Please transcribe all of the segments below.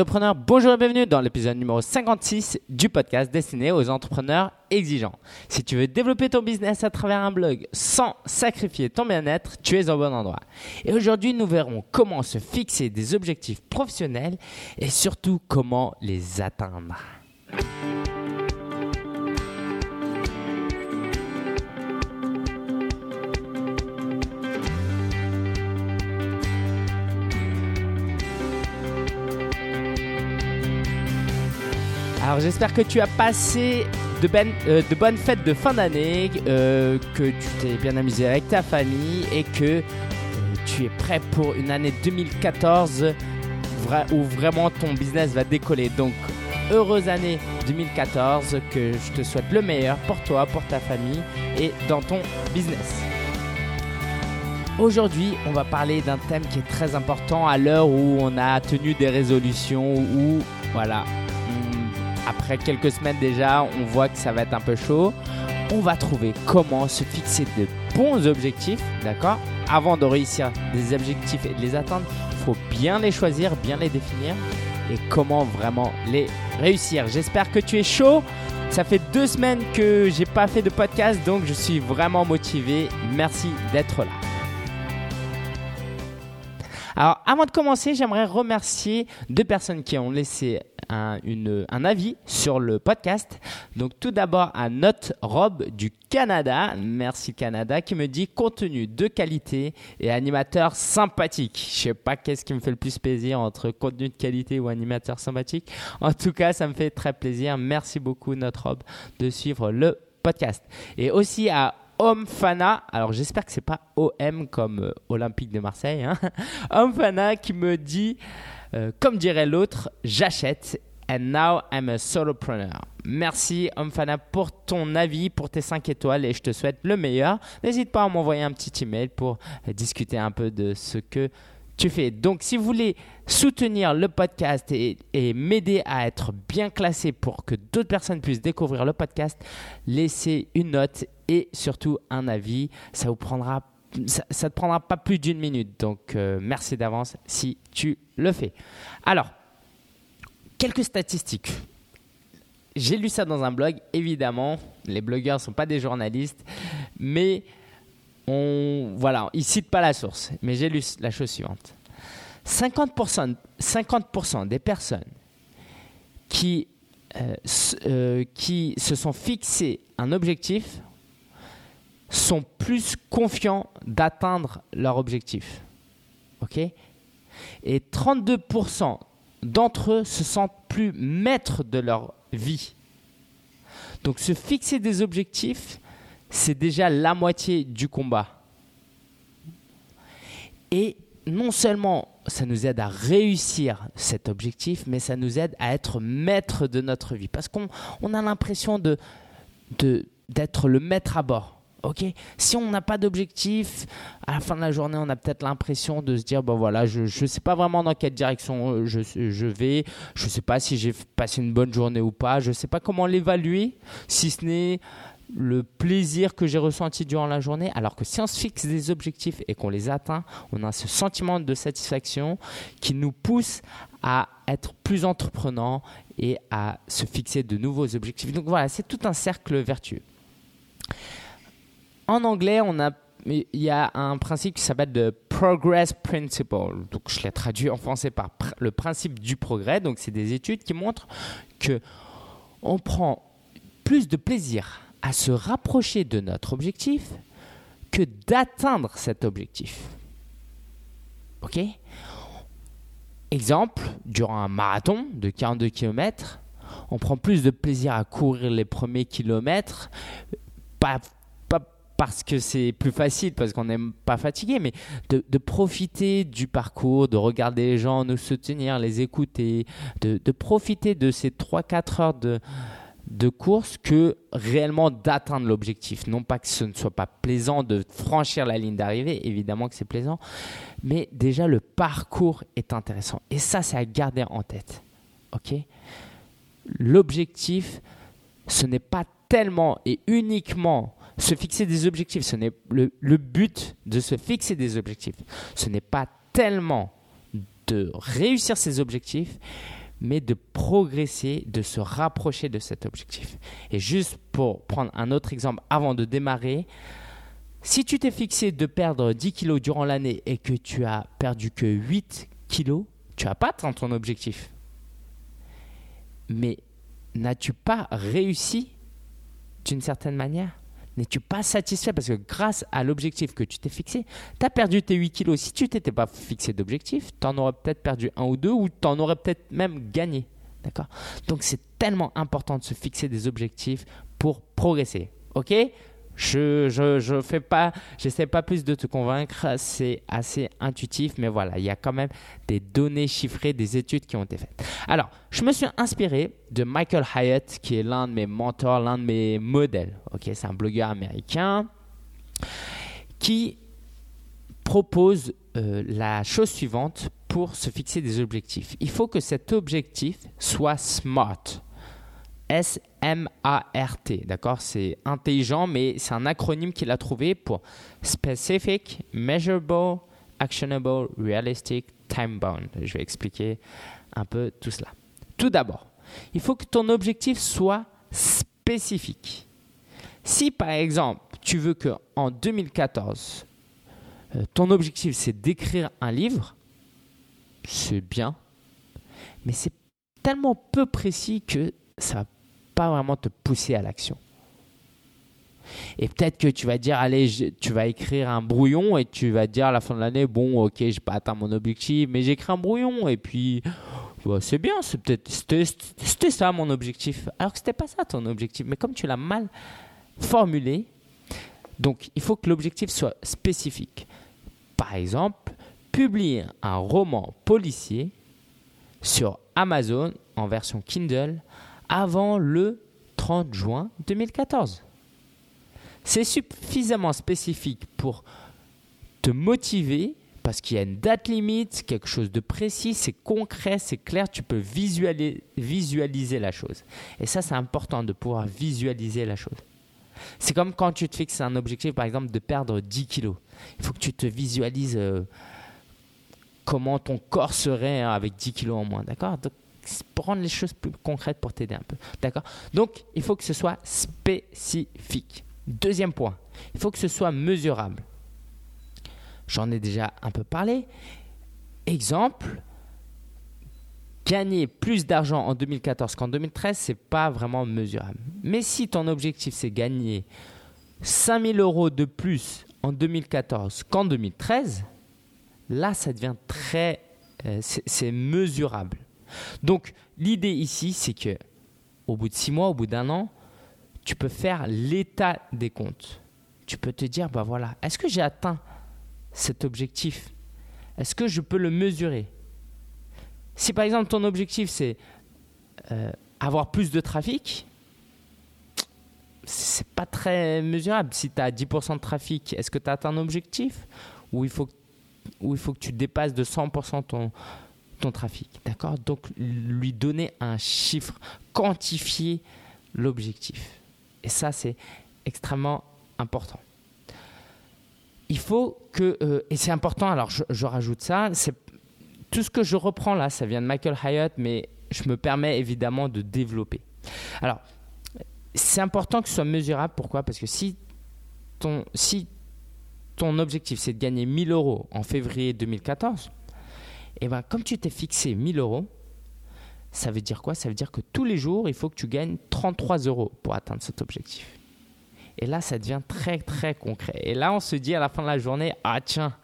Sopreneur, bonjour et bienvenue dans l'épisode numéro 56 du podcast destiné aux entrepreneurs exigeants. Si tu veux développer ton business à travers un blog sans sacrifier ton bien-être, tu es au bon endroit. Et aujourd'hui, nous verrons comment se fixer des objectifs professionnels et surtout comment les atteindre. Alors j'espère que tu as passé de, euh, bonnes fêtes de fin d'année, euh, que tu t'es bien amusé avec ta famille et que euh, tu es prêt pour une année 2014 où vraiment ton business va décoller. Donc heureuse année 2014, que je te souhaite le meilleur pour toi, pour ta famille et dans ton business. Aujourd'hui, on va parler d'un thème qui est très important à l'heure où on a tenu des résolutions, où voilà, après quelques semaines déjà, on voit que ça va être un peu chaud. On va trouver comment se fixer de bons objectifs, d'accord? Avant de réussir des objectifs et de les atteindre, il faut bien les choisir, bien les définir et comment vraiment les réussir. J'espère que tu es chaud. Ça fait deux semaines que j'ai pas fait de podcast, donc je suis vraiment motivé. Merci d'être là. Alors, avant de commencer, j'aimerais remercier deux personnes qui ont laissé un, avis sur le podcast. Donc tout d'abord à Note Rob du Canada, merci Canada, qui me dit contenu de qualité et animateur sympathique. Je sais pas qu'est-ce qui me fait le plus plaisir entre contenu de qualité ou animateur sympathique. En tout cas, ça me fait très plaisir. Merci beaucoup Note Rob de suivre le podcast. Et aussi à Omfana, alors j'espère que c'est pas OM comme euh, Olympique de Marseille, hein. Omfana qui me dit euh, comme dirait l'autre, j'achète. And now I'm a solopreneur. Merci Omfana pour ton avis, pour tes 5 étoiles et je te souhaite le meilleur. N'hésite pas à m'envoyer un petit email pour euh, discuter un peu de ce que tu fais. Donc si vous voulez soutenir le podcast et, et m'aider à être bien classé pour que d'autres personnes puissent découvrir le podcast, laissez une note et surtout un avis. Ça vous prendra ça, ne te prendra pas plus d'une minute. Donc, euh, merci d'avance si tu le fais. Alors, quelques statistiques. J'ai lu ça dans un blog, évidemment. Les blogueurs ne sont pas des journalistes, mais on, voilà, ils citent pas la source. Mais j'ai lu la chose suivante 50%, 50 des personnes qui, euh, euh, qui se sont fixés un objectif sont plus confiants d'atteindre leur objectif. OK? Et 32% d'entre eux se sentent plus maîtres de leur vie. Donc se fixer des objectifs, c'est déjà la moitié du combat. Et non seulement ça nous aide à réussir cet objectif, mais ça nous aide à être maître de notre vie. Parce qu'on a l'impression d'être le maître à bord. Ok, si on n'a pas d'objectif, à la fin de la journée, on a peut-être l'impression de se dire bon voilà, je ne sais pas vraiment dans quelle direction euh, je, je vais, je ne sais pas si j'ai passé une bonne journée ou pas, je ne sais pas comment l'évaluer, si ce n'est le plaisir que j'ai ressenti durant la journée. Alors que si on se fixe des objectifs et qu'on les atteint, on a ce sentiment de satisfaction qui nous pousse à être plus entreprenant et à se fixer de nouveaux objectifs. Donc voilà, c'est tout un cercle vertueux. En anglais, on a il y a un principe qui s'appelle le progress principle. Donc, je l'ai traduit en français par le principe du progrès. Donc, c'est des études qui montrent que on prend plus de plaisir à se rapprocher de notre objectif que d'atteindre cet objectif. OK? Exemple, durant un marathon de 42 km, on prend plus de plaisir à courir les premiers kilomètres, pas parce que c'est plus facile, parce qu'on n'aime pas fatigué, mais de, profiter du parcours, de regarder les gens nous soutenir, les écouter, de, profiter de ces 3-4 heures de, de course que réellement d'atteindre l'objectif. Non pas que ce ne soit pas plaisant de franchir la ligne d'arrivée, évidemment que c'est plaisant, mais déjà le parcours est intéressant. Et ça, c'est à garder en tête. Ok? L'objectif, ce n'est pas tellement et uniquement se fixer des objectifs. Ce n'est le, but de se fixer des objectifs. Ce n'est pas tellement de réussir ces objectifs, mais de progresser, de se rapprocher de cet objectif. Et juste pour prendre un autre exemple avant de démarrer, si tu t'es fixé de perdre 10 kilos durant l'année et que tu as perdu que 8 kilos, tu n'as pas atteint ton objectif. Mais n'as-tu pas réussi d'une certaine manière? N'es-tu pas satisfait? Parce que grâce à l'objectif que tu t'es fixé, tu as perdu tes 8 kilos. Si tu t'étais pas fixé d'objectif, tu en aurais peut-être perdu un ou deux ou tu en aurais peut-être même gagné. D'accord? Donc c'est tellement important de se fixer des objectifs pour progresser. OK? Je je je fais pas j'essaie pas plus de te convaincre, c'est assez intuitif mais voilà, il y a quand même des données chiffrées, des études qui ont été faites. Alors, je me suis inspiré de Michael Hyatt qui est l'un de mes mentors, l'un de mes modèles. OK, c'est un blogueur américain qui propose euh, la chose suivante pour se fixer des objectifs. Il faut que cet objectif soit SMART. S-M-A-R-T. D'accord? C'est intelligent, mais c'est un acronyme qu'il a trouvé pour Specific, Measurable, Actionable, Realistic, Time Bound. Je vais expliquer un peu tout cela. Tout d'abord, il faut que ton objectif soit spécifique. Si par exemple, tu veux que en 2014, euh, ton objectif c'est d'écrire un livre, c'est bien, mais c'est tellement peu précis que ça vraiment te pousser à l'action. Et peut-être que tu vas dire, allez, tu vas écrire un brouillon et tu vas dire à la fin de l'année, bon, ok, j'ai pas atteint mon objectif, mais j'écris un brouillon et puis bah, c'est bien, c'est peut-être c'était ça mon objectif. Alors que c'était pas ça ton objectif, mais comme tu l'as mal formulé, donc il faut que l'objectif soit spécifique. Par exemple, publier un roman policier sur Amazon en version Kindle avant le 30 juin 2014. C'est suffisamment spécifique pour te motiver parce qu'il y a une date limite, quelque chose de précis, c'est concret, c'est clair, tu peux visualiser, la chose. Et ça, c'est important de pouvoir visualiser la chose. C'est comme quand tu te fixes un objectif, par exemple, de perdre 10 kilos. Il faut que tu te visualises euh, comment ton corps serait avec 10 kilos en moins. D'accord? Rendre les choses plus concrètes pour t'aider un peu. D'accord? Donc, il faut que ce soit spécifique. Deuxième point, il faut que ce soit mesurable. J'en ai déjà un peu parlé. Exemple, gagner plus d'argent en 2014 qu'en 2013, c'est pas vraiment mesurable. Mais si ton objectif c'est gagner 5000 euros de plus en 2014 qu'en 2013, là ça devient très, euh, c'est mesurable. Donc l'idée ici, c'est que au bout de six mois, au bout d'un an, tu peux faire l'état des comptes. Tu peux te dire, bah voilà, est-ce que j'ai atteint cet objectif? Est-ce que je peux le mesurer? Si par exemple ton objectif c'est euh, avoir plus de trafic, c'est pas très mesurable. Si tu as 10% de trafic, est-ce que tu as atteint un objectif? Ou il, faut, ou il faut que tu dépasses de 100% ton, ton trafic. D'accord? Donc, lui donner un chiffre, quantifier l'objectif. Et ça, c'est extrêmement important. Il faut que, euh, et c'est important, alors je, rajoute ça, c'est tout ce que je reprends là, ça vient de Michael Hyatt, mais je me permets évidemment de développer. Alors, c'est important que ce soit mesurable. Pourquoi? Parce que si ton, si ton objectif c'est de gagner 1000 euros en février 2014, et eh bien, comme tu t'es fixé 1000 euros, ça veut dire quoi? Ça veut dire que tous les jours, il faut que tu gagnes 33 euros pour atteindre cet objectif. Et là, ça devient très, très concret. Et là, on se dit à la fin de la journée, ah tiens,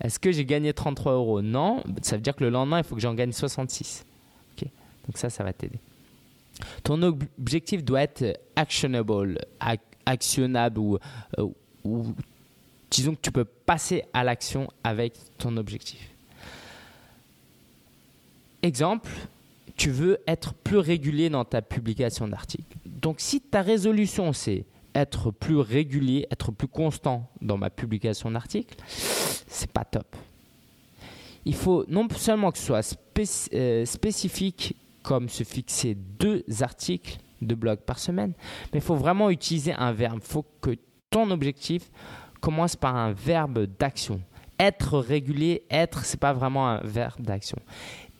est-ce que j'ai gagné 33 euros Non, ça veut dire que le lendemain, il faut que j'en gagne 66. Donc ça, ça va t'aider. Ton objectif doit être actionable, actionnable euh, ou disons que tu peux passer à l'action avec ton objectif. Exemple, tu veux être plus régulier dans ta publication d'articles. Donc si ta résolution c'est être plus régulier, être plus constant dans ma publication d'articles, c'est pas top. Il faut non seulement que ce soit euh, spécifique comme se fixer deux articles de blog par semaine, mais il faut vraiment utiliser un verbe. Il faut que ton objectif commence par un verbe d'action. Être régulier, être, c'est pas vraiment un verbe d'action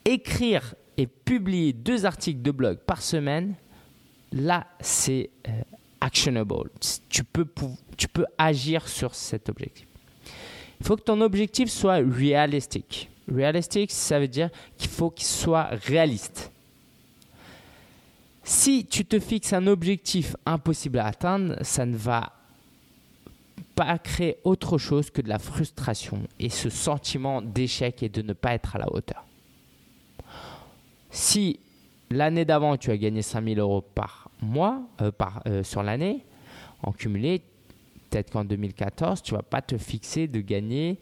écrire et publier deux articles de blog par semaine, là, c'est euh, actionable. Tu peux, agir sur cet objectif. Il faut que ton objectif soit réalistique. Réalistique, ça veut dire qu'il faut qu'il soit réaliste. Si tu te fixes un objectif impossible à atteindre, ça ne va pas créer autre chose que de la frustration et ce sentiment d'échec et de ne pas être à la hauteur. Si l'année d'avant tu as gagné 5000 euros par mois, euh, euh, sur l'année, en cumulé, peut-être qu'en 2014, tu ne vas pas te fixer de gagner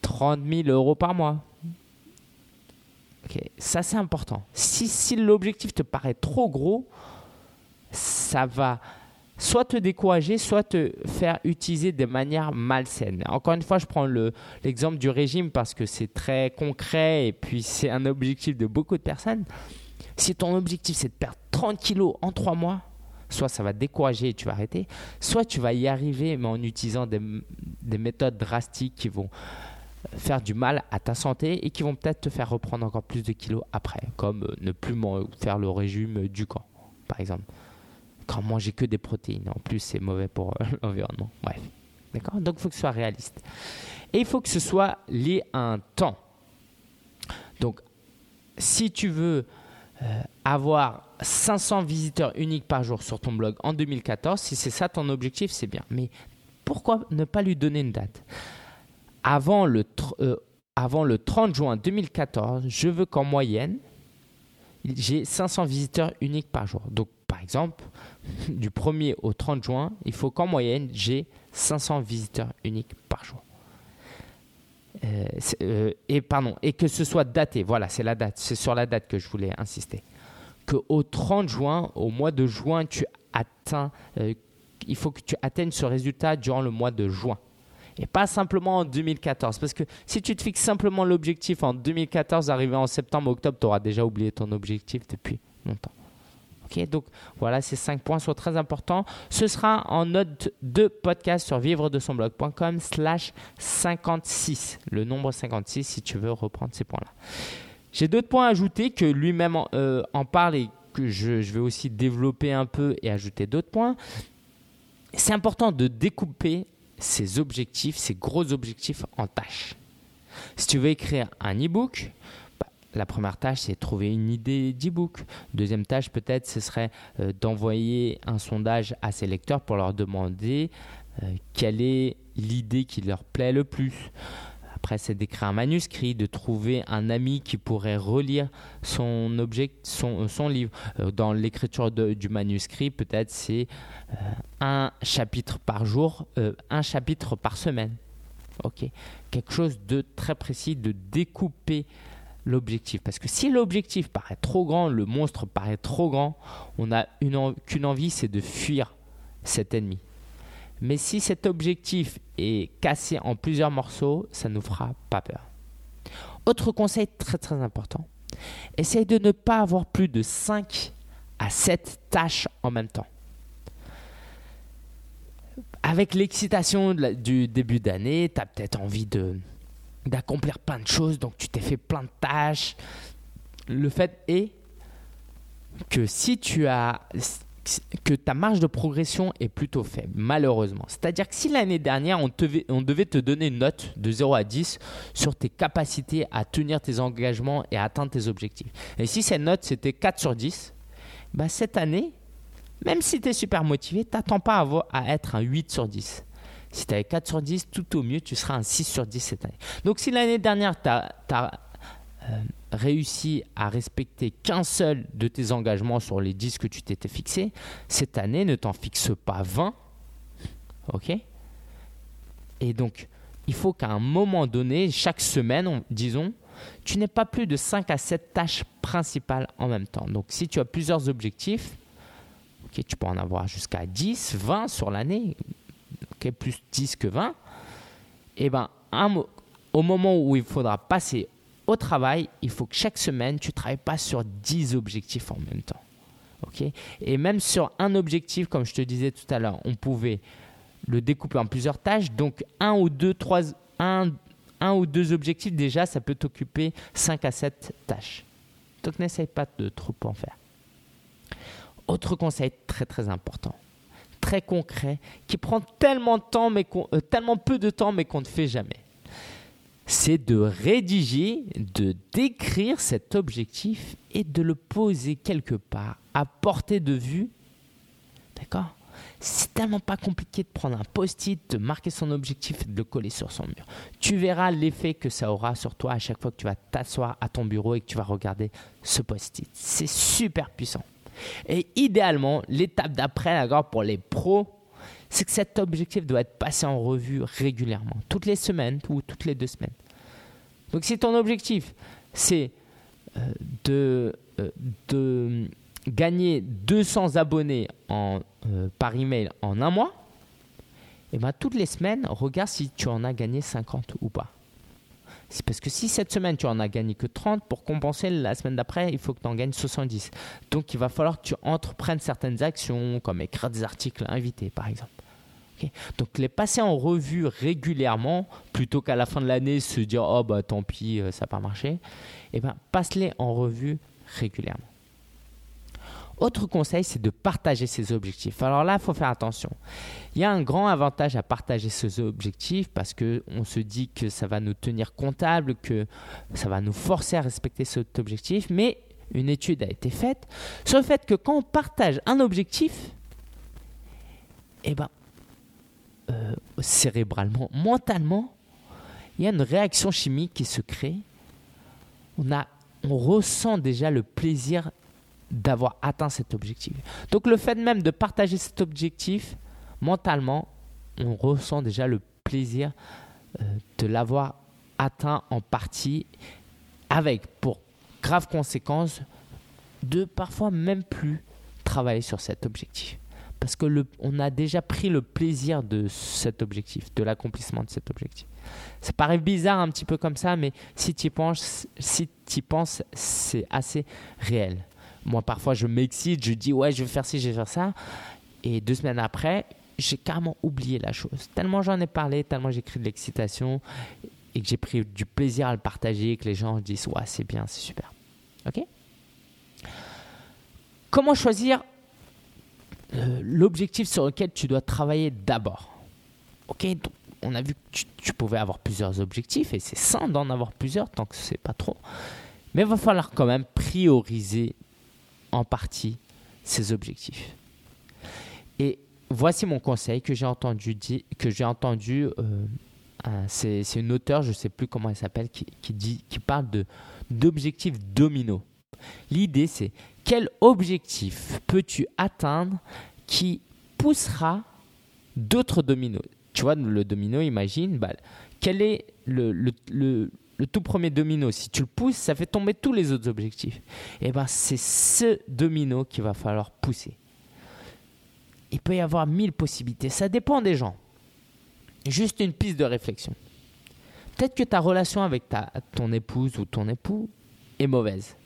30 000 euros par mois. Ça, c'est important. Si l'objectif te paraît trop gros, ça va soit te décourager, soit te faire utiliser de manière malsaine. Encore une fois, je prends l'exemple du régime parce que c'est très concret et puis c'est un objectif de beaucoup de personnes. Si ton objectif c'est de perdre 30 kilos en 3 mois, soit ça va te décourager et tu vas arrêter, soit tu vas y arriver mais en utilisant des, des méthodes drastiques qui vont faire du mal à ta santé et qui vont peut-être te faire reprendre encore plus de kilos après, comme euh, ne plus faire le régime du camp, par exemple. Quand manger que des protéines, en plus c'est mauvais pour euh, l'environnement. Bref, d'accord? Donc il faut que ce soit réaliste. Et il faut que ce soit lié à un temps. Donc, si tu veux euh, avoir 500 visiteurs uniques par jour sur ton blog en 2014, si c'est ça ton objectif, c'est bien. Mais pourquoi ne pas lui donner une date? Avant le, euh, avant le 30 juin 2014, je veux qu'en moyenne, j'ai 500 visiteurs uniques par jour. Donc, par exemple, du 1er au 30 juin, il faut qu'en moyenne, j'ai 500 visiteurs uniques par jour. Euh, euh, et pardon, et que ce soit daté. Voilà, c'est la date. C'est sur la date que je voulais insister. Que au 30 juin, au mois de juin, tu atteins. il faut que tu atteignes ce résultat durant le mois de juin et pas simplement en 2014. Parce que si tu te fixes simplement l'objectif en 2014, arrivé en septembre, octobre, tu auras déjà oublié ton objectif depuis longtemps. Donc voilà, ces cinq points sont très importants. Ce sera en note de podcast sur vivre de son blog.com slash 56, le nombre 56 si tu veux reprendre ces points-là. J'ai d'autres points à ajouter que lui-même en, euh, parle et que je, vais aussi développer un peu et ajouter d'autres points. C'est important de découper ces objectifs, ces gros objectifs en tâches. Si tu veux écrire un e-book, la première tâche, c'est trouver une idée d'e-book. Deuxième tâche, peut-être, ce serait euh, d'envoyer un sondage à ces lecteurs pour leur demander euh, quelle est l'idée qui leur plaît le plus. Après, c'est d'écrire un manuscrit, de trouver un ami qui pourrait relire son, objet, son, son livre. Euh, dans l'écriture du manuscrit, peut-être c'est euh, un chapitre par jour, euh, un chapitre par semaine. Quelque chose de très précis, de découper l'objectif. Parce que si l'objectif paraît trop grand, le monstre paraît trop grand, on n'a qu'une envie, c'est de fuir cet ennemi. Mais si cet objectif est cassé en plusieurs morceaux, ça ne nous fera pas peur. Autre conseil très très important, essaye de ne pas avoir plus de 5 à 7 tâches en même temps. Avec l'excitation du début d'année, tu as peut-être envie de, d'accomplir plein de choses, donc tu t'es fait plein de tâches. Le fait est que si tu as que ta marge de progression est plutôt faible, malheureusement. C'est-à-dire que si l'année dernière, on, on, devait te donner une note de 0 à 10 sur tes capacités à tenir tes engagements et à atteindre tes objectifs, et si cette note c'était 4 sur 10, bah cette année, même si tu es super motivé, t'attends pas à, à être un 8 sur 10. Si tu avais 4 sur 10, tout au mieux, tu seras un 6 sur 10 cette année. Donc si l'année dernière, tu as, euh, réussi à respecter qu'un seul de tes engagements sur les 10 que tu t'étais fixé, cette année, ne t'en fixe pas 20. OK? Et donc, il faut qu'à un moment donné, chaque semaine, disons, tu n'aies pas plus de 5 à 7 tâches principales en même temps. Donc, si tu as plusieurs objectifs, tu peux en avoir jusqu'à 10, 20 sur l'année, plus 10 que 20, et eh ben, au moment où il faudra passer au travail, il faut que chaque semaine, tu ne travailles pas sur 10 objectifs en même temps. Et même sur un objectif, comme je te disais tout à l'heure, on pouvait le découper en plusieurs tâches. Donc, un ou deux, trois, un, un ou deux objectifs, déjà, ça peut t'occuper 5 à 7 tâches. Donc n'essaye pas de trop en faire. Autre conseil très très important, très concret, qui prend tellement, de temps, mais euh, tellement peu de temps mais qu'on ne fait jamais. C'est de rédiger, de décrire cet objectif et de le poser quelque part à portée de vue. D'accord? C'est tellement pas compliqué de prendre un post-it, de marquer son objectif et de le coller sur son mur. Tu verras l'effet que ça aura sur toi à chaque fois que tu vas t'asseoir à ton bureau et que tu vas regarder ce post-it. C'est super puissant. Et idéalement, l'étape d'après, d'accord, pour les pros, c'est que cet objectif doit être passé en revue régulièrement, toutes les semaines ou toutes les deux semaines. Donc si ton objectif, c'est euh, de, euh, de gagner 200 abonnés euh, par email en un mois, et eh ben toutes les semaines, regarde si tu en as gagné 50 ou pas. C'est parce que si cette semaine tu en as gagné que 30, pour compenser la semaine d'après, il faut que tu en gagnes 70. Donc il va falloir que tu entreprennes certaines actions, comme écrire des articles invités par exemple. Donc les passer en revue régulièrement, plutôt qu'à la fin de l'année se dire oh bah tant pis, euh, ça n'a pas marché, et eh ben passe-les en revue régulièrement. Autre conseil, c'est de partager ses objectifs. Alors là, il faut faire attention. Il y a un grand avantage à partager ses objectifs parce qu'on se dit que ça va nous tenir comptable, que ça va nous forcer à respecter cet objectif. Mais une étude a été faite sur le fait que quand on partage un objectif, eh ben, euh, cérébralement, mentalement, il y a une réaction chimique qui se crée. On, a, on ressent déjà le plaisir d'avoir atteint cet objectif. Donc le fait même de partager cet objectif, mentalement, on ressent déjà le plaisir euh, de l'avoir atteint en partie avec pour grave conséquence de parfois même plus travailler sur cet objectif. Parce que a déjà pris le plaisir de cet objectif, de l'accomplissement de cet objectif. Ça paraît bizarre un petit peu comme ça, mais si tu penses, si y penses, c'est assez réel. Moi, parfois, je m'excite, je dis ouais, je vais faire ci, je vais faire ça. Et deux semaines après, j'ai carrément oublié la chose. Tellement j'en ai parlé, tellement j'ai créé de l'excitation et que j'ai pris du plaisir à le partager, que les gens disent ouais, c'est bien, c'est super. Ok? Comment choisir euh, l'objectif sur lequel tu dois travailler d'abord? Ok, on a vu que tu, tu, pouvais avoir plusieurs objectifs et c'est sain d'en avoir plusieurs tant que c'est pas trop. Mais il va falloir quand même prioriser en partie ses objectifs. Et voici mon conseil que j'ai entendu, que j'ai entendu euh, c'est, une auteure, je ne sais plus comment elle s'appelle, qui, dit, qui parle de, d'objectifs domino. L'idée, c'est quel objectif peux-tu atteindre qui poussera d'autres dominos? Tu vois, le domino, imagine, bah, quel est le, le le tout premier domino, si tu le pousses, ça fait tomber tous les autres objectifs. Et eh ben c'est ce domino qu'il va falloir pousser. Il peut y avoir mille possibilités, ça dépend des gens. Juste une piste de réflexion. Peut-être que ta relation avec ta, ton épouse ou ton époux est mauvaise.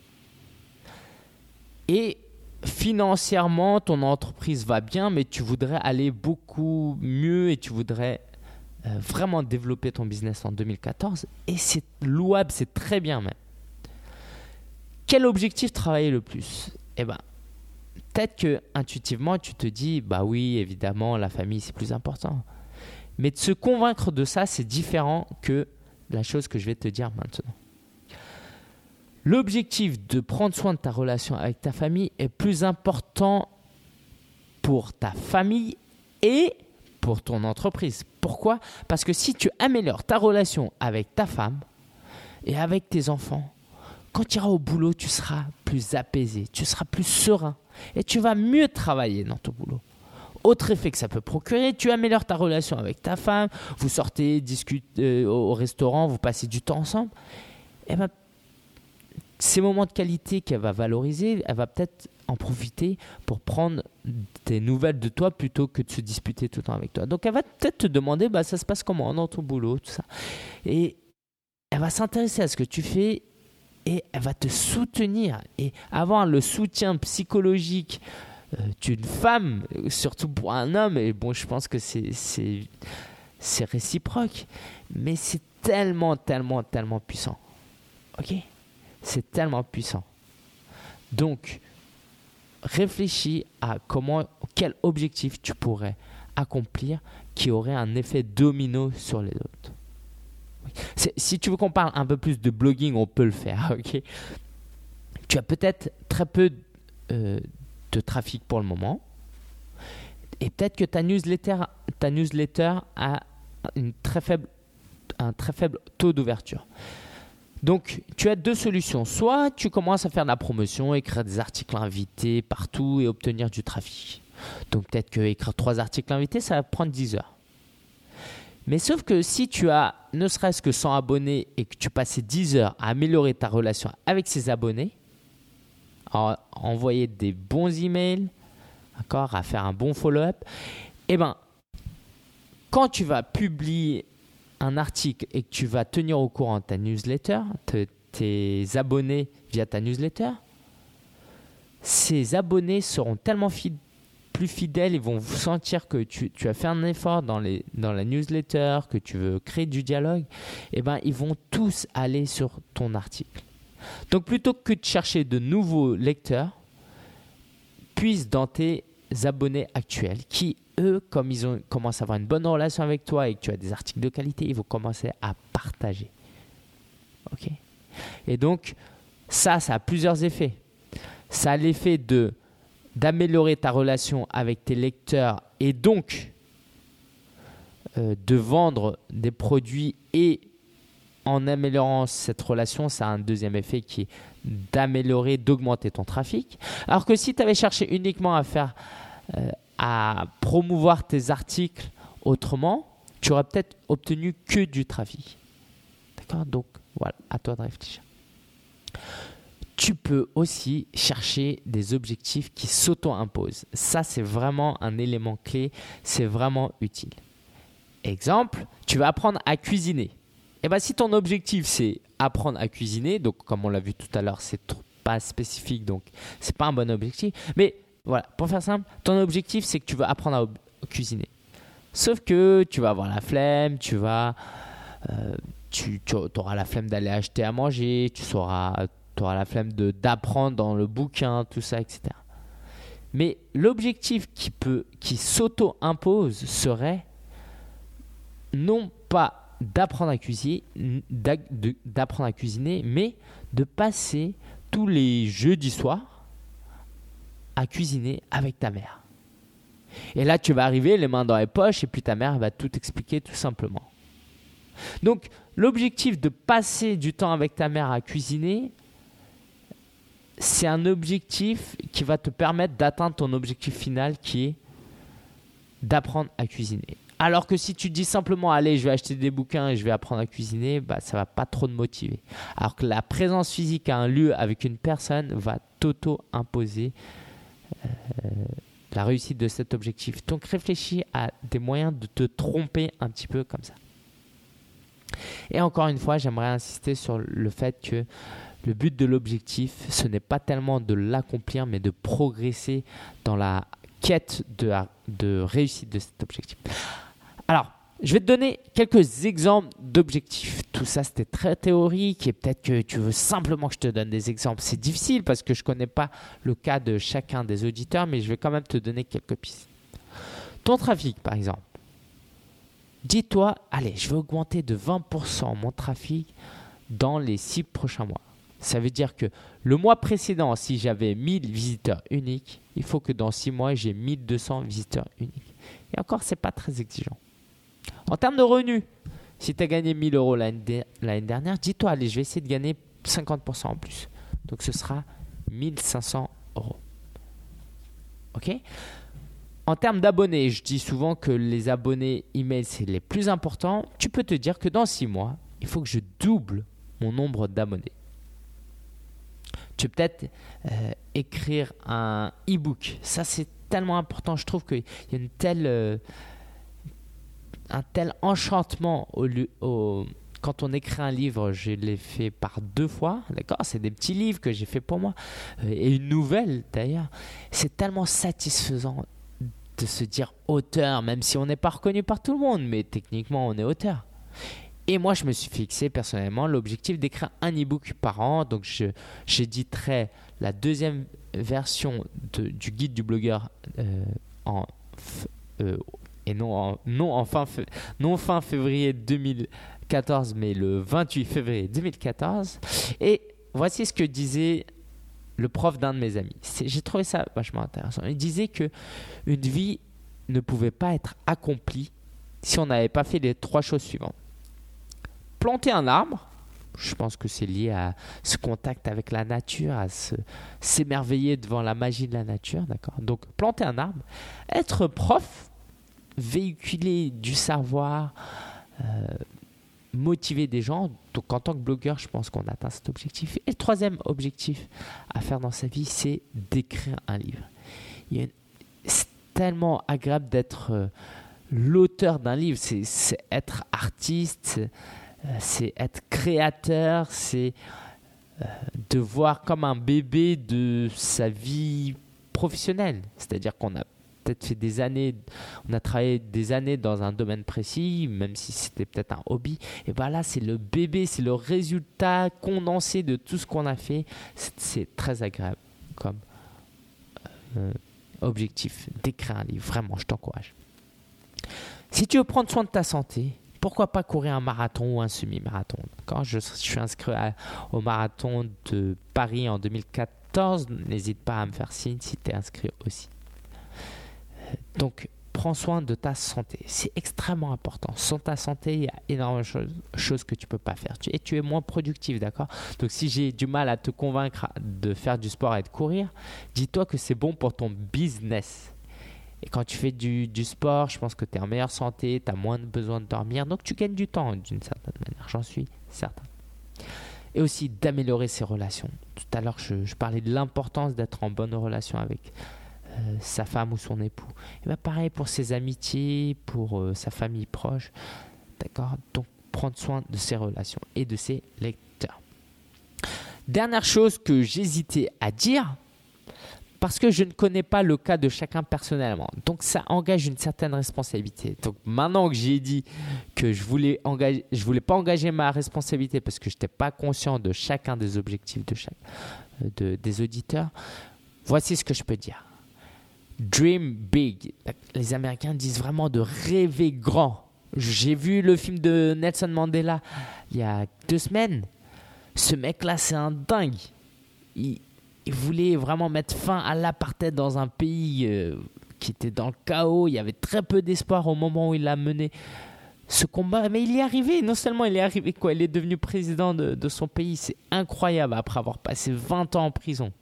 Et financièrement, ton entreprise va bien, mais tu voudrais aller beaucoup mieux et tu voudrais euh, vraiment développer ton business en 2014 et c'est louable, c'est très bien même. Quel objectif travailler le plus? Eh ben, peut-être que intuitivement tu te dis bah oui, évidemment, la famille c'est plus important. Mais de se convaincre de ça, c'est différent que la chose que je vais te dire maintenant. L'objectif de prendre soin de ta relation avec ta famille est plus important pour ta famille et pour ton entreprise. Pourquoi? Parce que si tu améliores ta relation avec ta femme et avec tes enfants, quand tu iras au boulot, tu seras plus apaisé, tu seras plus serein et tu vas mieux travailler dans ton boulot. Autre effet que ça peut procurer, tu améliores ta relation avec ta femme, vous sortez, discutez euh, au restaurant, vous passez du temps ensemble. Eh ben, ces moments de qualité qu'elle va valoriser, elle va peut-être en profiter pour prendre des nouvelles de toi plutôt que de se disputer tout le temps avec toi. Donc elle va peut-être te demander, bah, ça se passe comment dans ton boulot, tout ça. Et elle va s'intéresser à ce que tu fais et elle va te soutenir. Et avoir le soutien psychologique euh, d'une femme, surtout pour un homme, et bon, je pense que c'est, réciproque, mais c'est tellement, tellement, tellement puissant. Ok? C'est tellement puissant. Donc, réfléchis à comment, quel objectif tu pourrais accomplir qui aurait un effet domino sur les autres. Si tu veux qu'on parle un peu plus de blogging, on peut le faire. tu as peut-être très peu euh, de trafic pour le moment. Et peut-être que ta newsletter, ta newsletter a une très faible, un très faible taux d'ouverture. Donc, tu as deux solutions. Soit tu commences à faire de la promotion, écrire des articles invités partout et obtenir du trafic. Donc, peut-être que écrire trois articles invités, ça va prendre 10 heures. Mais sauf que si tu as ne serait-ce que 100 abonnés et que tu passais 10 heures à améliorer ta relation avec ces abonnés, à envoyer des bons emails, à faire un bon follow-up, eh ben, quand tu vas publier un article et que tu vas tenir au courant ta newsletter, tes abonnés via ta newsletter, ces abonnés seront tellement plus fidèles, ils vont sentir que tu, as fait un effort dans, dans la newsletter, que tu veux créer du dialogue, et eh ben, ils vont tous aller sur ton article. Donc plutôt que de chercher de nouveaux lecteurs, puisse dans tes abonnés actuels qui, comme ils ont, commencent à avoir une bonne relation avec toi et que tu as des articles de qualité, ils vont commencer à partager. OK? Et donc, ça, ça a plusieurs effets. Ça a l'effet de d'améliorer ta relation avec tes lecteurs et donc euh, de vendre des produits et en améliorant cette relation, ça a un deuxième effet qui est d'améliorer, d'augmenter ton trafic. Alors que si tu avais cherché uniquement à faire, euh, à promouvoir tes articles autrement, tu aurais peut-être obtenu que du trafic. D'accord? Donc voilà, à toi de réfléchir. Tu peux aussi chercher des objectifs qui s'auto-imposent. Ça, c'est vraiment un élément clé, c'est vraiment utile. Exemple, tu vas apprendre à cuisiner. Et eh bien, si ton objectif c'est apprendre à cuisiner, donc comme on l'a vu tout à l'heure, c'est pas spécifique, donc c'est pas un bon objectif. Mais voilà, pour faire simple, ton objectif c'est que tu veux apprendre à cuisiner. Sauf que tu vas avoir la flemme, tu vas, euh, tu, auras la flemme d'aller acheter à manger, tu sauras, auras la flemme d'apprendre dans le bouquin, tout ça, etc. Mais l'objectif qui peut, qui s'auto-impose serait non pas d'apprendre à d'apprendre à cuisiner, mais de passer tous les jeudis soirs à cuisiner avec ta mère. Et là, tu vas arriver les mains dans les poches et puis ta mère va tout expliquer tout simplement. Donc, l'objectif de passer du temps avec ta mère à cuisiner, c'est un objectif qui va te permettre d'atteindre ton objectif final qui est d'apprendre à cuisiner. Alors que si tu dis simplement, allez, je vais acheter des bouquins et je vais apprendre à cuisiner, bah, ça va pas trop te motiver. Alors que la présence physique à un lieu avec une personne va t'auto-imposer la réussite de cet objectif. Donc réfléchis à des moyens de te tromper un petit peu comme ça. Et encore une fois, j'aimerais insister sur le fait que le but de l'objectif, ce n'est pas tellement de l'accomplir, mais de progresser dans la quête de, de réussite de cet objectif. Alors, je vais te donner quelques exemples d'objectifs. Tout ça, c'était très théorique et peut-être que tu veux simplement que je te donne des exemples. C'est difficile parce que je ne connais pas le cas de chacun des auditeurs, mais je vais quand même te donner quelques pistes. Ton trafic, par exemple. Dis-toi, allez, je vais augmenter de 20% mon trafic dans les six prochains mois. Ça veut dire que le mois précédent, si j'avais 1000 visiteurs uniques, il faut que dans six mois, j'ai 1200 visiteurs uniques. Et encore, ce n'est pas très exigeant. En termes de revenus, si tu as gagné 1000 euros l'année dernière, dis-toi, allez, je vais essayer de gagner 50% en plus. Donc ce sera 1500 euros. OK? En termes d'abonnés, je dis souvent que les abonnés email, c'est les plus importants. Tu peux te dire que dans 6 mois, il faut que je double mon nombre d'abonnés. Tu peux peut-être euh, écrire un e-book. Ça, c'est tellement important. Je trouve qu'il y a une telle... Euh, un tel enchantement quand on écrit un livre, je l'ai fait par deux fois, d'accord? C'est des petits livres que j'ai fait pour moi, euh, et une nouvelle d'ailleurs. C'est tellement satisfaisant de se dire auteur, même si on n'est pas reconnu par tout le monde, mais techniquement on est auteur. Et moi, je me suis fixé personnellement l'objectif d'écrire un e-book par an. Donc, j'éditerai la deuxième version du guide du blogueur euh, en euh, et non en, non, en fin, non fin février 2014, mais le 28 février 2014. Et voici ce que disait le prof d'un de mes amis. J'ai trouvé ça vachement intéressant. Il disait que une vie ne pouvait pas être accomplie si on n'avait pas fait les trois choses suivantes. Planter un arbre, je pense que c'est lié à ce contact avec la nature, à s'émerveiller devant la magie de la nature, d'accord? Donc planter un arbre, être prof, véhiculer du savoir, euh, motiver des gens. Donc en tant que blogueur, je pense qu'on atteint cet objectif. Et le troisième objectif à faire dans sa vie, c'est d'écrire un livre. C'est tellement agréable d'être euh, l'auteur d'un livre, c'est être artiste, euh, c'est être créateur, c'est de voir comme un bébé de sa vie professionnelle. C'est-à-dire qu'on a fait des années, on a travaillé des années dans un domaine précis, même si c'était peut-être un hobby. Et bien là, c'est le bébé, c'est le résultat condensé de tout ce qu'on a fait. C'est très agréable comme euh, objectif d'écrire un livre. Vraiment, je t'encourage. Si tu veux prendre soin de ta santé, pourquoi pas courir un marathon ou un semi-marathon? Quand je, suis inscrit au marathon de Paris en 2014, n'hésite pas à me faire signe si tu es inscrit aussi. Donc, prends soin de ta santé. C'est extrêmement important. Sans ta santé, il y a énormément de choses, que tu peux pas faire. Et tu es moins productif, d'accord? Donc, si j'ai du mal à te convaincre de faire du sport et de courir, dis-toi que c'est bon pour ton business. Et quand tu fais du, sport, je pense que tu es en meilleure santé, tu as moins besoin de dormir, donc tu gagnes du temps d'une certaine manière, j'en suis certain. Et aussi d'améliorer ses relations. Tout à l'heure, je, parlais de l'importance d'être en bonne relation avec euh, sa femme ou son époux. Et bien pareil pour ses amitiés, pour euh, sa famille proche. D'accord? Donc prendre soin de ses relations et de ses lecteurs. Dernière chose que j'hésitais à dire, parce que je ne connais pas le cas de chacun personnellement. Donc ça engage une certaine responsabilité. Donc maintenant que j'ai dit que je voulais engager, je voulais pas engager ma responsabilité parce que je n'étais pas conscient de chacun des objectifs de chaque, euh, de, des auditeurs, voici ce que je peux dire. Dream big. Les Américains disent vraiment de rêver grand. J'ai vu le film de Nelson Mandela il y a deux semaines. Ce mec-là, c'est un dingue. Il, voulait vraiment mettre fin à l'apartheid dans un pays euh, qui était dans le chaos. Il y avait très peu d'espoir au moment où il a mené ce combat. Mais il y est arrivé. Non seulement il est arrivé, quoi, il est devenu président de, son pays. C'est incroyable après avoir passé 20 ans en prison.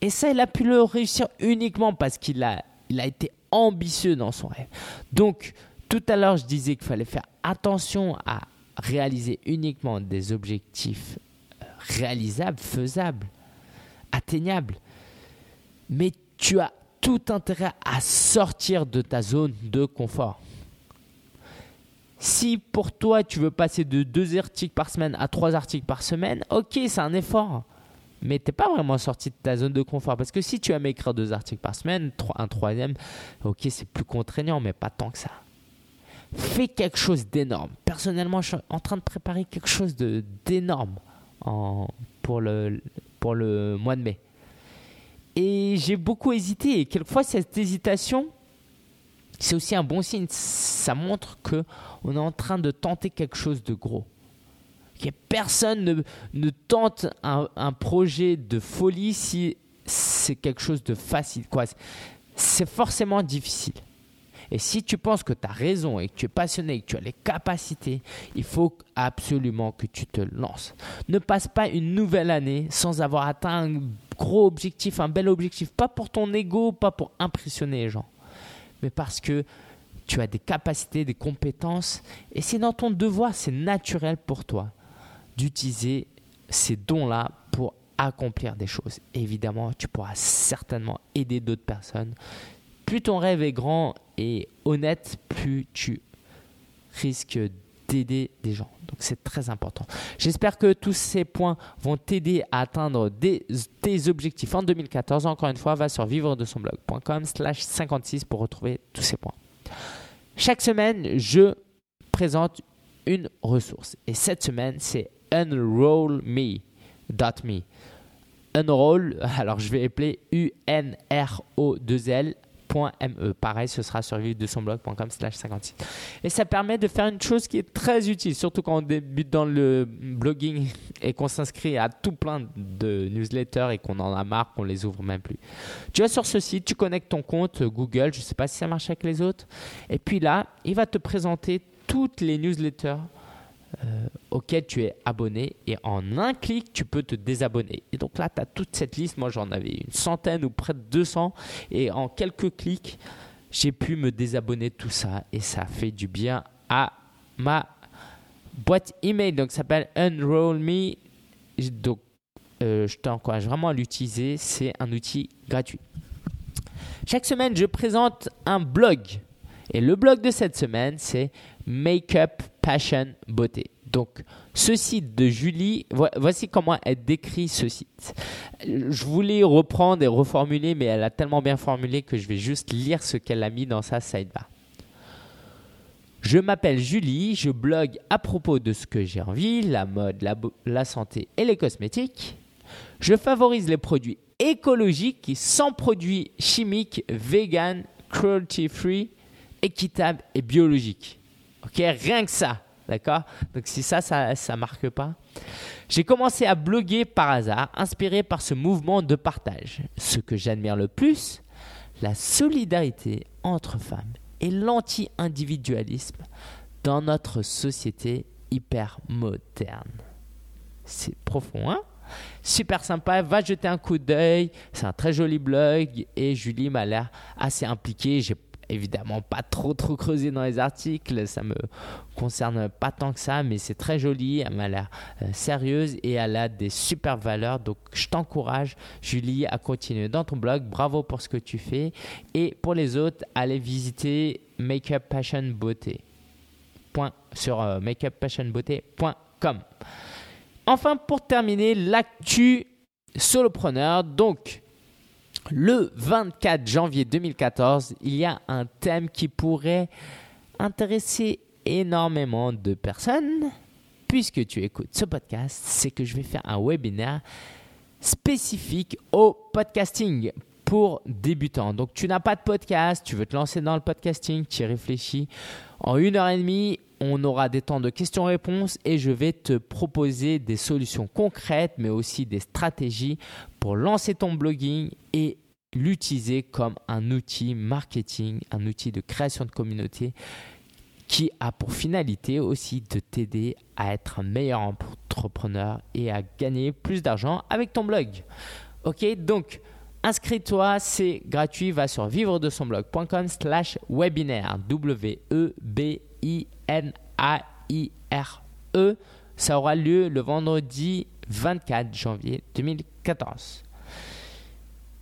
Et ça, il a pu le réussir uniquement parce qu'il a, il a été ambitieux dans son rêve. Donc, tout à l'heure, je disais qu'il fallait faire attention à réaliser uniquement des objectifs euh, réalisables, faisables atteignable. Mais tu as tout intérêt à sortir de ta zone de confort. Si pour toi tu veux passer de deux articles par semaine à trois articles par semaine, ok, c'est un effort. Mais tu n'es pas vraiment sorti de ta zone de confort. Parce que si tu aimes écrire deux articles par semaine, un troisième, ok, c'est plus contraignant, mais pas tant que ça. Fais quelque chose d'énorme. Personnellement, je suis en train de préparer quelque chose d'énorme pour le, pour le mois de mai. Et j'ai beaucoup hésité. Et quelquefois, cette hésitation, c'est aussi un bon signe. Ça montre que on est en train de tenter quelque chose de gros. Que personne ne, tente un, projet de folie si c'est quelque chose de facile. C'est forcément difficile. Et si tu penses que tu as raison et que tu es passionné et que tu as les capacités, il faut absolument que tu te lances. Ne passe pas une nouvelle année sans avoir atteint un gros objectif, un bel objectif, pas pour ton ego, pas pour impressionner les gens, mais parce que tu as des capacités, des compétences, et c'est dans ton devoir, c'est naturel pour toi d'utiliser ces dons-là pour accomplir des choses. évidemment, tu pourras certainement aider d'autres personnes plus ton rêve est grand et honnête, plus tu risques d'aider des gens. Donc c'est très important. J'espère que tous ces points vont t'aider à atteindre des, tes objectifs en 2014. Encore une fois, va sur vivre de son blog.com slash 56 pour retrouver tous ces points. Chaque semaine, je présente une ressource. Et cette semaine, c'est unrollme.me. Unroll. Alors je vais appeler U-N-R-O-2-L .me. Pareil, ce sera sur de son blog.com slash 56. Et ça permet de faire une chose qui est très utile, surtout quand on débute dans le blogging et qu'on s'inscrit à tout plein de newsletters et qu'on en a marre, qu'on les ouvre même plus. Tu vas sur ce site, tu connectes ton compte Google, je ne sais pas si ça marche avec les autres, et puis là, il va te présenter toutes les newsletters euh, auquel tu es abonné et en un clic, tu peux te désabonner. Et donc là, tu as toute cette liste. Moi, j'en avais une centaine ou près de 200 et en quelques clics, j'ai pu me désabonner de tout ça et ça fait du bien à ma boîte email. Donc, ça s'appelle Unroll Me. Donc, euh, je t'encourage vraiment à l'utiliser. C'est un outil gratuit. Chaque semaine, je présente un blog. Et le blog de cette semaine, c'est Makeup Passion Beauté. Donc, ce site de Julie, voici comment elle décrit ce site. Je voulais reprendre et reformuler, mais elle a tellement bien formulé que je vais juste lire ce qu'elle a mis dans sa sidebar. Je m'appelle Julie, je blogue à propos de ce que j'ai envie, la mode, la, santé et les cosmétiques. Je favorise les produits écologiques sans produits chimiques, vegan, cruelty free, équitables et biologiques. Ok, rien que ça. D'accord? Donc si ça, ça ne marque pas. J'ai commencé à bloguer par hasard, inspiré par ce mouvement de partage. Ce que j'admire le plus, la solidarité entre femmes et l'anti-individualisme dans notre société hyper moderne. C'est profond, hein? Super sympa, va jeter un coup d'œil. C'est un très joli blog et Julie m'a l'air assez impliquée. Évidemment pas trop trop creusé dans les articles, ça me concerne pas tant que ça, mais c'est très joli, elle m'a l'air euh, sérieuse et elle a des super valeurs. Donc je t'encourage, Julie, à continuer dans ton blog. Bravo pour ce que tu fais. Et pour les autres, allez visiter Makeup Passion Beauté. Point, sur euh, makeuppassionbeauté.com. Enfin, pour terminer, l'actu solopreneur. Donc, le 24 janvier 2014, il y a un thème qui pourrait intéresser énormément de personnes. Puisque tu écoutes ce podcast, c'est que je vais faire un webinaire spécifique au podcasting pour débutants. Donc tu n'as pas de podcast, tu veux te lancer dans le podcasting, tu y réfléchis. En une heure et demie, on aura des temps de questions-réponses et je vais te proposer des solutions concrètes, mais aussi des stratégies pour lancer ton blogging et l'utiliser comme un outil marketing, un outil de création de communauté qui a pour finalité aussi de t'aider à être un meilleur entrepreneur et à gagner plus d'argent avec ton blog. Ok, donc inscris-toi, c'est gratuit, va sur vivre de son blog.com slash webinaire, W-E-B-I-N-A-I-R-E. Ça aura lieu le vendredi 24 janvier 2014.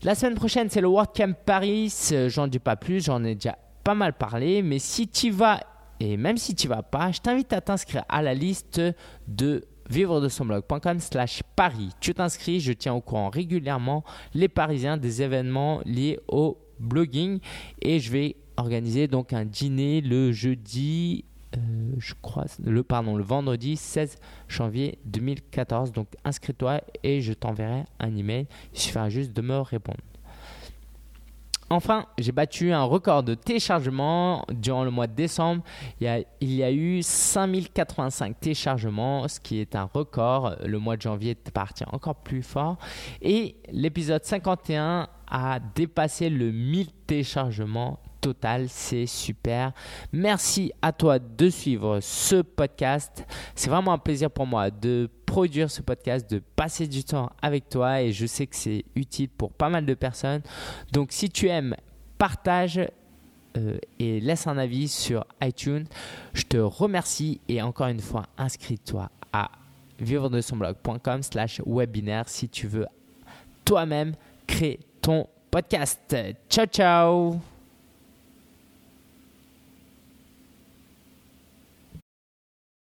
La semaine prochaine, c'est le WordCamp Paris. J'en dis pas plus, j'en ai déjà pas mal parlé. Mais si tu vas, et même si tu vas pas, je t'invite à t'inscrire à la liste de vivre de son blog.com slash Paris. Tu t'inscris, je tiens au courant régulièrement les Parisiens des événements liés au blogging et je vais organiser donc un dîner le jeudi euh, je crois, le, pardon, le vendredi 16 janvier 2014. Donc inscris-toi et je t'enverrai un email. Il suffira juste de me répondre. Enfin, j'ai battu un record de téléchargement durant le mois de décembre. Il y a, il y a eu 5085 téléchargements, ce qui est un record. Le mois de janvier est parti encore plus fort. Et l'épisode 51 a dépassé le 1000 téléchargements total, c'est super. Merci à toi de suivre ce podcast. C'est vraiment un plaisir pour moi de produire ce podcast, de passer du temps avec toi et je sais que c'est utile pour pas mal de personnes. Donc si tu aimes, partage euh, et laisse un avis sur iTunes. Je te remercie et encore une fois, inscris-toi à vivre de son blog.com slash webinaire si tu veux toi-même créer ton podcast. Ciao ciao